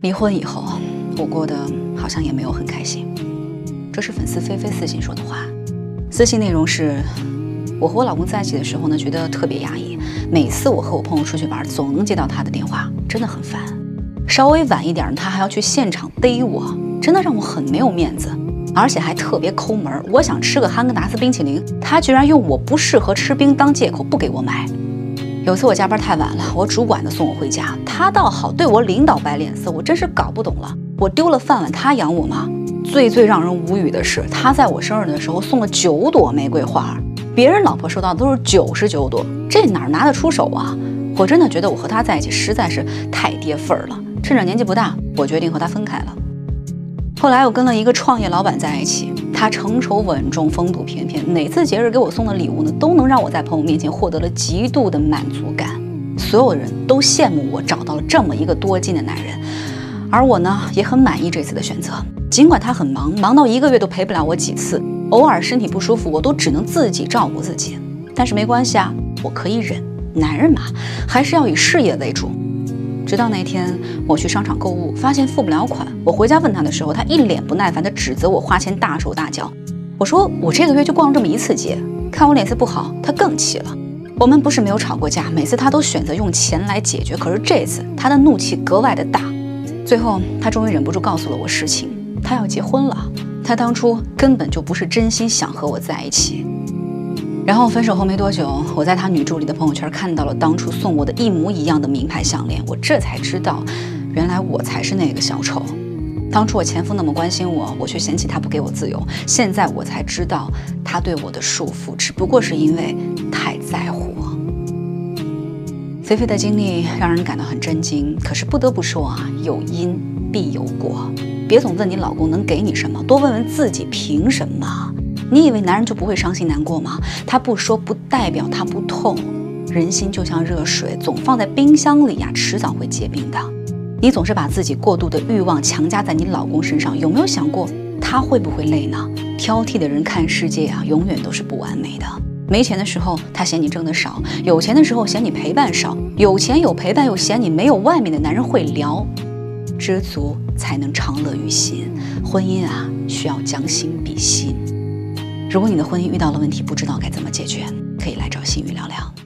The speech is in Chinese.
离婚以后，我过得好像也没有很开心。这是粉丝菲菲私信说的话，私信内容是：我和我老公在一起的时候呢，觉得特别压抑。每次我和我朋友出去玩，总能接到他的电话，真的很烦。稍微晚一点，他还要去现场逮我，真的让我很没有面子，而且还特别抠门。我想吃个哈根达斯冰淇淋，他居然用我不适合吃冰当借口不给我买。有次我加班太晚了，我主管的送我回家，他倒好，对我领导摆脸色，我真是搞不懂了。我丢了饭碗，他养我吗？最最让人无语的是，他在我生日的时候送了九朵玫瑰花，别人老婆收到的都是九十九朵，这哪拿得出手啊？我真的觉得我和他在一起实在是太跌份儿了。趁着年纪不大，我决定和他分开了。后来我跟了一个创业老板在一起，他成熟稳重，风度翩翩，哪次节日给我送的礼物呢，都能让我在朋友面前获得了极度的满足感。所有人都羡慕我找到了这么一个多金的男人，而我呢，也很满意这次的选择。尽管他很忙，忙到一个月都陪不了我几次，偶尔身体不舒服，我都只能自己照顾自己。但是没关系啊，我可以忍。男人嘛，还是要以事业为主。直到那天，我去商场购物，发现付不了款。我回家问他的时候，他一脸不耐烦地指责我花钱大手大脚。我说我这个月就逛了这么一次街，看我脸色不好，他更气了。我们不是没有吵过架，每次他都选择用钱来解决，可是这次他的怒气格外的大。最后，他终于忍不住告诉了我实情，他要结婚了。他当初根本就不是真心想和我在一起。然后分手后没多久，我在他女助理的朋友圈看到了当初送我的一模一样的名牌项链，我这才知道，原来我才是那个小丑。当初我前夫那么关心我，我却嫌弃他不给我自由。现在我才知道，他对我的束缚只不过是因为太在乎我。菲菲的经历让人感到很震惊，可是不得不说啊，有因必有果。别总问你老公能给你什么，多问问自己凭什么。你以为男人就不会伤心难过吗？他不说不代表他不痛。人心就像热水，总放在冰箱里呀，迟早会结冰的。你总是把自己过度的欲望强加在你老公身上，有没有想过他会不会累呢？挑剔的人看世界啊，永远都是不完美的。没钱的时候他嫌你挣的少，有钱的时候嫌你陪伴少，有钱有陪伴又嫌你没有外面的男人会聊。知足才能长乐于心，婚姻啊，需要将心比心。如果你的婚姻遇到了问题，不知道该怎么解决，可以来找心雨聊聊。